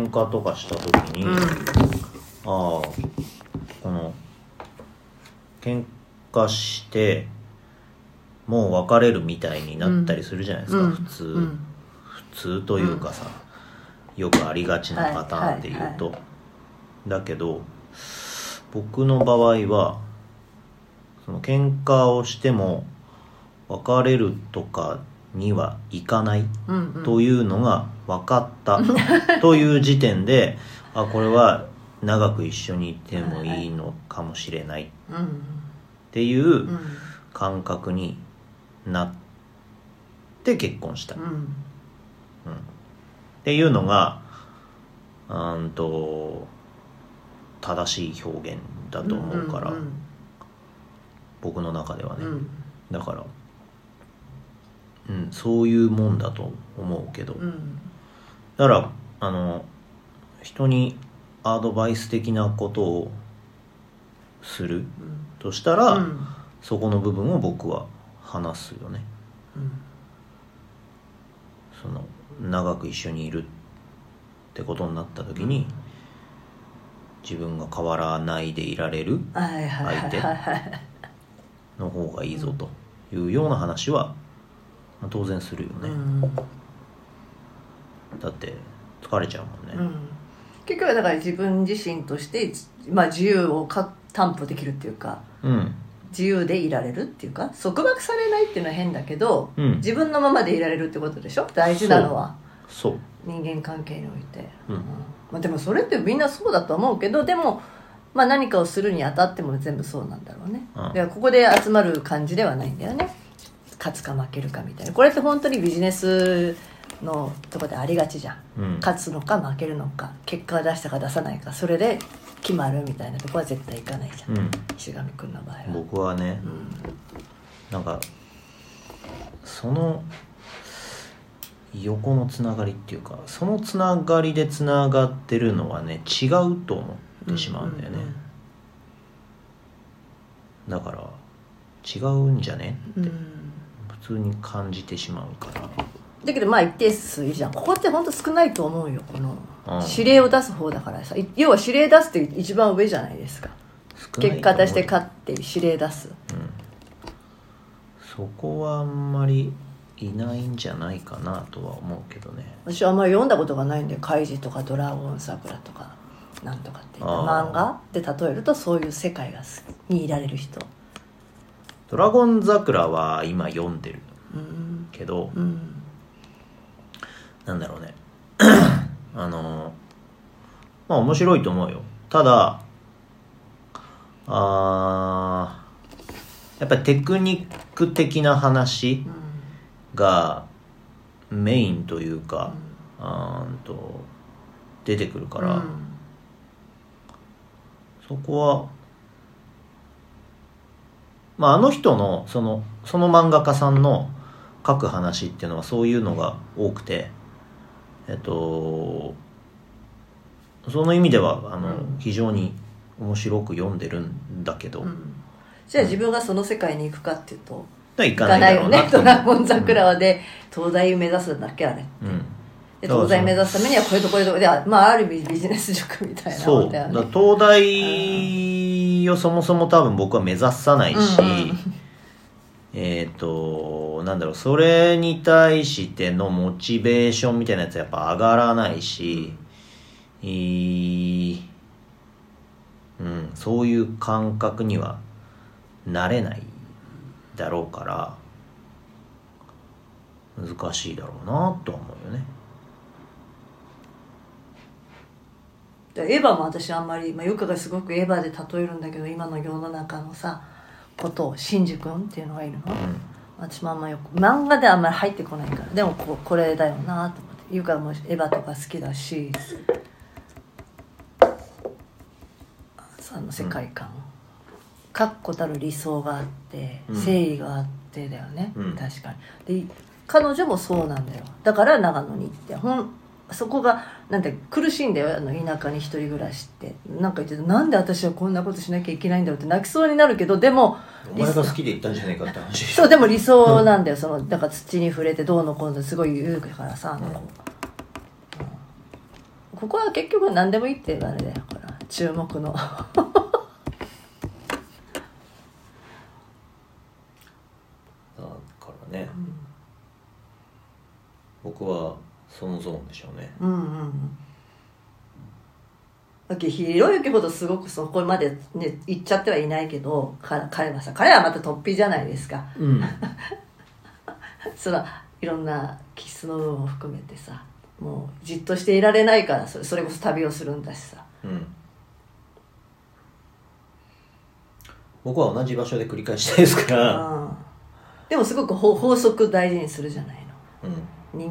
喧嘩とかした時に、うん。ああこの喧嘩してもう別れるみたいになったりするじゃないですか、うん。普通、うん。普通というかさ、よくありがちなパターンで言うと、だけど僕の場合はその喧嘩をしても別れるとかにはいかないうんうん。というのが分かった という時点であこれは長く一緒にいてもいいのかもしれないっうんていううん感覚になって結婚した、うん。うん。っていうのがうーんと正しい表現だと思うから、ん。僕の中ではね、うん。だから、うん、そういうもんだと思うけど、うん。だからあの人にアドバイス的なことをするとしたら、うん。そこの部分を僕は話すよね。うん。その長く一緒にいるってことになった時に、自分が変わらないでいられるはいはいはいはいはい。の方がいいぞというような話は、まあ当然するよね、うん。だって疲れちゃうもんね、うん。結局はだから自分自身として、まあ、自由をか担保できるっていうかうん。自由でいられるっていうか束縛されないっていうのは変だけど、うん。自分のままでいられるってことでしょ？大事なのは。そう。人間関係において、うん。まあ、でもそれってみんなそうだと思うけどでも、まあ、何かをするにあたっても全部そうなんだろうね、うん。だからここで集まる感じではないんだよね勝つか負けるかみたいな。これって本当にビジネスのとこでありがちじゃん。うん。勝つのか負けるのか結果を出したか出さないかそれで決まるみたいなとこは絶対いかないじゃん、うん。石上君の場合は。僕はねうん。なんかその横のつながりっていうかそのつながりでつながってるのはね違うと思ってしまうんだよね、だから違うんじゃねうんうん普通に感じてしまうから。だけどまあ一定数いるじゃん。ここって本当少ないと思うよ。このうん。指令を出す方だからさ。い要は指令出すって一番上じゃないですか。結果出してか勝って指令出す。そこはあんまりいないんじゃないかなとは思うけどね。私はあんまり読んだことがないんで「カイジ」とか「ドラゴン桜」とかなんとかって漫画で例えるとそういう世界がにいられる人「ドラゴン桜」は今読んでるうんけどうんなんだろうね。あのまあ面白いと思うよ。ただあーやっぱりテクニック的な話うんがメインというか、あーんと出てくるから、うん。そこはまああの人のそのその漫画家さんの書く話っていうのはそういうのが多くてえっとその意味ではあの、うん。非常に面白く読んでるんだけど、うん。じゃあ自分がその世界に行くかっていうと行かないよねドラゴン桜はで東大目指すんだっけあれうんで東大目指すためにはこれとこれとこれであまあある意味ビジネス塾みたいなそう。もんだよね東大をそもそも多分僕は目指さないし、うん。うんえっ、となんだろうそれに対してのモチベーションみたいなやつはやっぱ上がらないし、いいうん、そういう感覚にはなれないだろうから難しいだろうなとは思うよねエヴァも私あんまり、まあ、よくがすごくエヴァで例えるんだけど今の世の中のさことをシンジ君っていうのがいるの、私もあんまよく漫画ではあんまり入ってこないから。でもここれだよなと思って。ゆかもエヴァとか好きだし。あの世界観、確固たる理想があってうん。誠意があってだよね、うん。確かに。で彼女もそうなんだよ。だから長野に行ってほんそこがなんて苦しいんだよ。あの田舎に一人暮らしって。なんか言っててなんで私はこんなことしなきゃいけないんだろうって泣きそうになるけどでもお前が好きで言ったんじゃないかって話そうでも理想なんだよ。そのだから土に触れてどうのこうの。すごい言うからさあの子、うん。ここは結局何でもいいっていうあれだよほら。注目のだからね、僕はそのゾーンでしょうね。うんうんうん。だけどひろゆきほどすごくそこまでね行っちゃってはいないけどか彼はさ彼はまた突飛じゃないですか。うん。そのいろんな気質の部分を含めてさもうじっとしていられないからそれそれこそ旅をするんだしさ。うん。僕は同じ場所で繰り返したいですから。うん。でもすごく法法則大事にするじゃない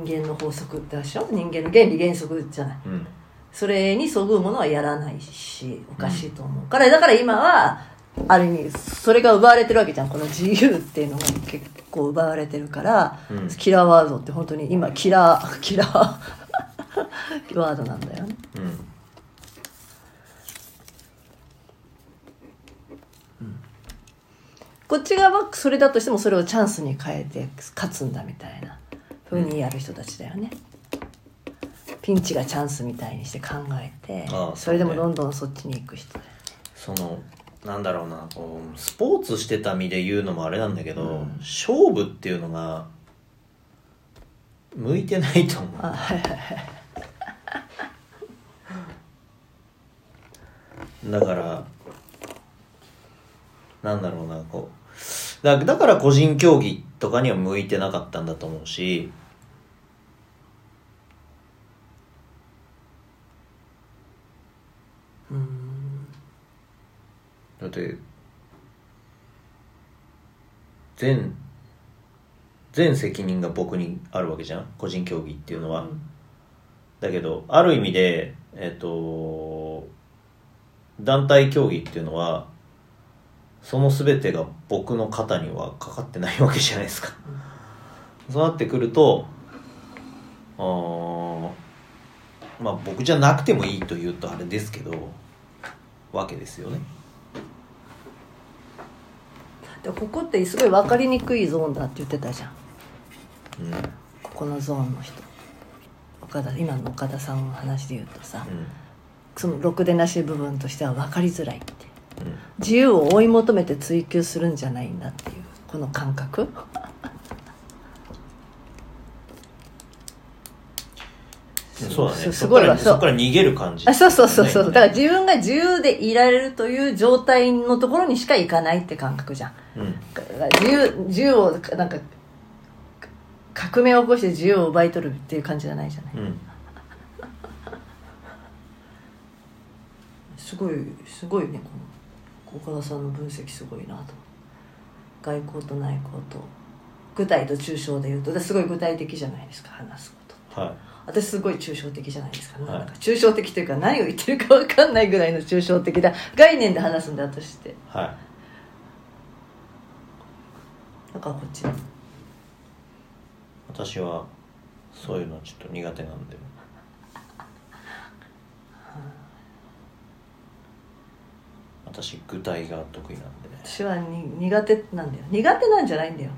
人間の法則ってでしょ？人間の原理原則じゃない。うん。それにそぐうものはやらないしおかしいと思う。から、だから今はある意味それが奪われてるわけじゃん。この自由っていうのが結構奪われてるから、うん。キラーワードって本当に今キラーキラーワードなんだよね。うん。こっち側はそれだとしてもそれをチャンスに変えて勝つんだみたいなふうにやる人たちだよね、ピンチがチャンスみたいにして考えてああそれでもどんどんそっちに行く人だよ。そのなんだろうなこうスポーツしてた身で言うのもあれなんだけど、うん。勝負っていうのが向いてないと思う。あはいはいはい。だからなんだろうなこう。だだから個人競技とかには向いてなかったんだと思うしだって全全責任が僕にあるわけじゃん？個人競技っていうのは、だけどある意味でえっ、と団体競技っていうのはその全てが僕の肩にはかかってないわけじゃないですか、そうなってくるとあーまあ僕じゃなくてもいいと言うとあれですけどわけですよねでここってすごい分かりにくいゾーンだって言ってたじゃん。うん。ここのゾーンの人。岡田今の岡田さんの話で言うとさ、そのろくでなし部分としては分かりづらいって。うんうん。自由を追い求めて追求するんじゃないんだっていうこの感覚そうだね。すそこからすごいわそこから逃げる感じ。あそうそうそう。そう、ねだから自分が自由でいられるという状態のところにしか行かないって感覚じゃん。うん。自由自由をなんか革命を起こして自由を奪い取るっていう感じじゃないじゃない。うん。すごいすごいねこの岡田さんの分析すごいなと。外交と内交と具体と抽象で言うとすごい具体的じゃないですか話すことはい。私すごい抽象的じゃないですか,、はい。なんか抽象的というか何を言ってるか分かんないぐらいの抽象的な概念で話すんだ私って。はい。だからこっち私はそういうのちょっと苦手なんで。私具体が得意なんで。ね私はに苦手なんだよ。苦手なんじゃないんだよ。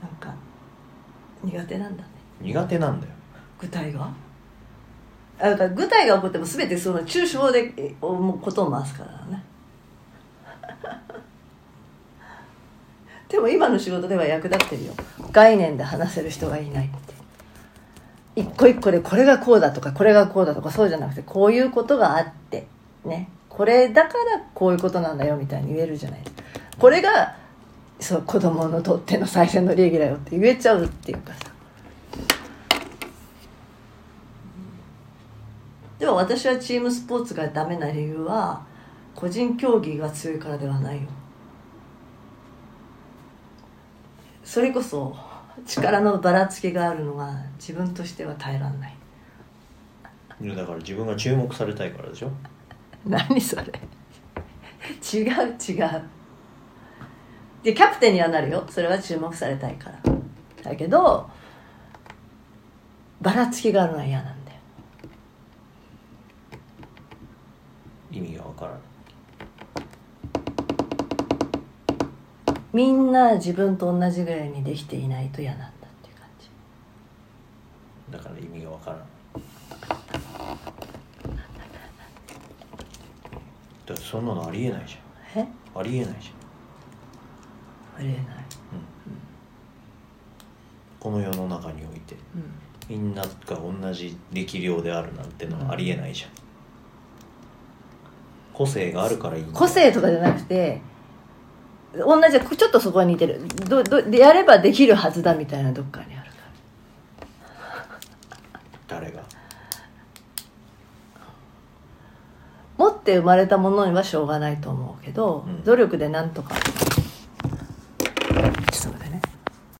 なんか苦手なんだね。苦手なんだよ具体が？あだから具体が起こっても全てその抽象で思うことを回すからね。でも今の仕事では役立ってるよ。概念で話せる人がいないって。一個一個でこれがこうだとかこれがこうだとかそうじゃなくてこういうことがあってね。これだからこういうことなんだよみたいに言えるじゃない。これがそう子供のとっての最善の利益だよって言えちゃうっていうかさ。でも私はチームスポーツがダメな理由は個人競技が強いからではないよ。それこそ力のばらつきがあるのが自分としては耐えらんない。いやだから自分が注目されたいからでしょ？何それ？違う違う。でキャプテンにはなるよ。それは注目されたいから。だけどばらつきがあるのは嫌なんだよ意味がわから。みんな自分と同じぐらいにできていないと嫌なんだっていう感じ。だから意味がわからないだってそんなのありえないじえゃん。ありえないじゃん。ありえない。この世の中において。みんなが同じ力量であるなんてのはありえないじゃん個性があるからいい個性とかじゃなくて同じちょっとそこに似てる。どどでやればできるはずだみたいなどっかにあるから。誰が？持って生まれたものにはしょうがないと思うけど、うん。努力でなんとか